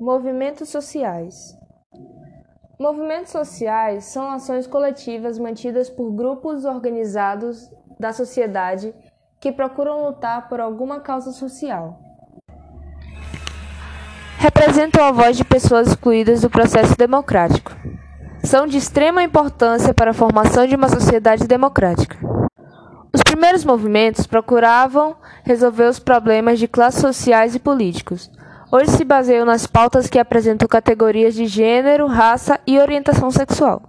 Movimentos sociais. Movimentos sociais são ações coletivas mantidas por grupos organizados da sociedade que procuram lutar por alguma causa social. Representam a voz de pessoas excluídas do processo democrático. São de extrema importância para a formação de uma sociedade democrática. Os primeiros movimentos procuravam resolver os problemas de classes sociais e políticos, Hoje se baseiam nas pautas que apresentam categorias de gênero, raça e orientação sexual.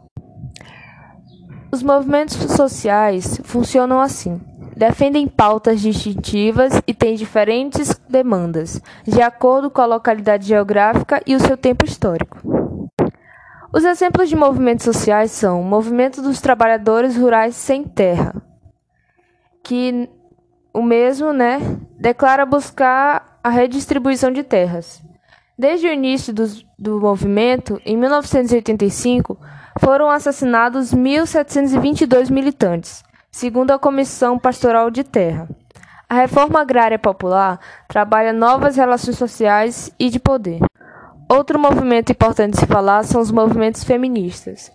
Os movimentos sociais funcionam assim. Defendem pautas distintivas e têm diferentes demandas, de acordo com a localidade geográfica e o seu tempo histórico. Os exemplos de movimentos sociais são o Movimento dos Trabalhadores Rurais Sem Terra, que o mesmo, né, declara buscar a redistribuição de terras. Desde o início do, do movimento, em 1985, foram assassinados 1.722 militantes, segundo a Comissão Pastoral de Terra. A reforma agrária popular trabalha novas relações sociais e de poder. Outro movimento importante de se falar são os movimentos feministas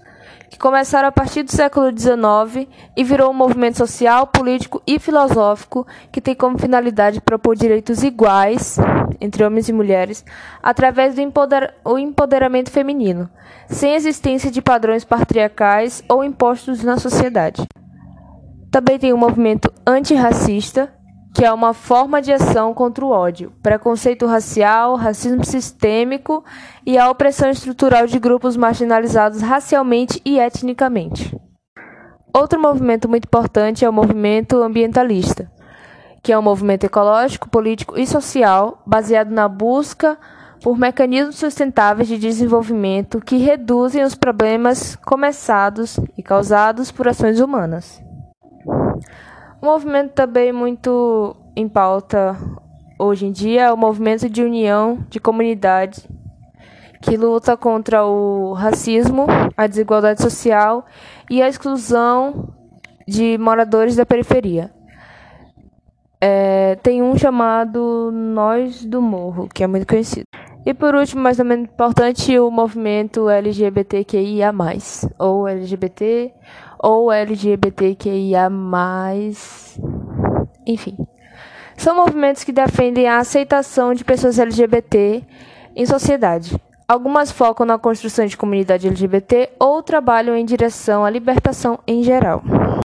que começaram a partir do século XIX e virou um movimento social, político e filosófico que tem como finalidade propor direitos iguais entre homens e mulheres através do empoder empoderamento feminino, sem existência de padrões patriarcais ou impostos na sociedade. Também tem o movimento antirracista, que é uma forma de ação contra o ódio, preconceito racial, racismo sistêmico e a opressão estrutural de grupos marginalizados racialmente e etnicamente. Outro movimento muito importante é o movimento ambientalista, que é um movimento ecológico, político e social baseado na busca por mecanismos sustentáveis de desenvolvimento que reduzem os problemas começados e causados por ações humanas. Um movimento também muito em pauta hoje em dia é o movimento de união de comunidade que luta contra o racismo, a desigualdade social e a exclusão de moradores da periferia. É, tem um chamado Nós do Morro, que é muito conhecido. E por último, ou menos importante, o movimento LGBTQIA+, ou LGBT ou LGBTQIA+, enfim. São movimentos que defendem a aceitação de pessoas LGBT em sociedade. Algumas focam na construção de comunidade LGBT ou trabalham em direção à libertação em geral.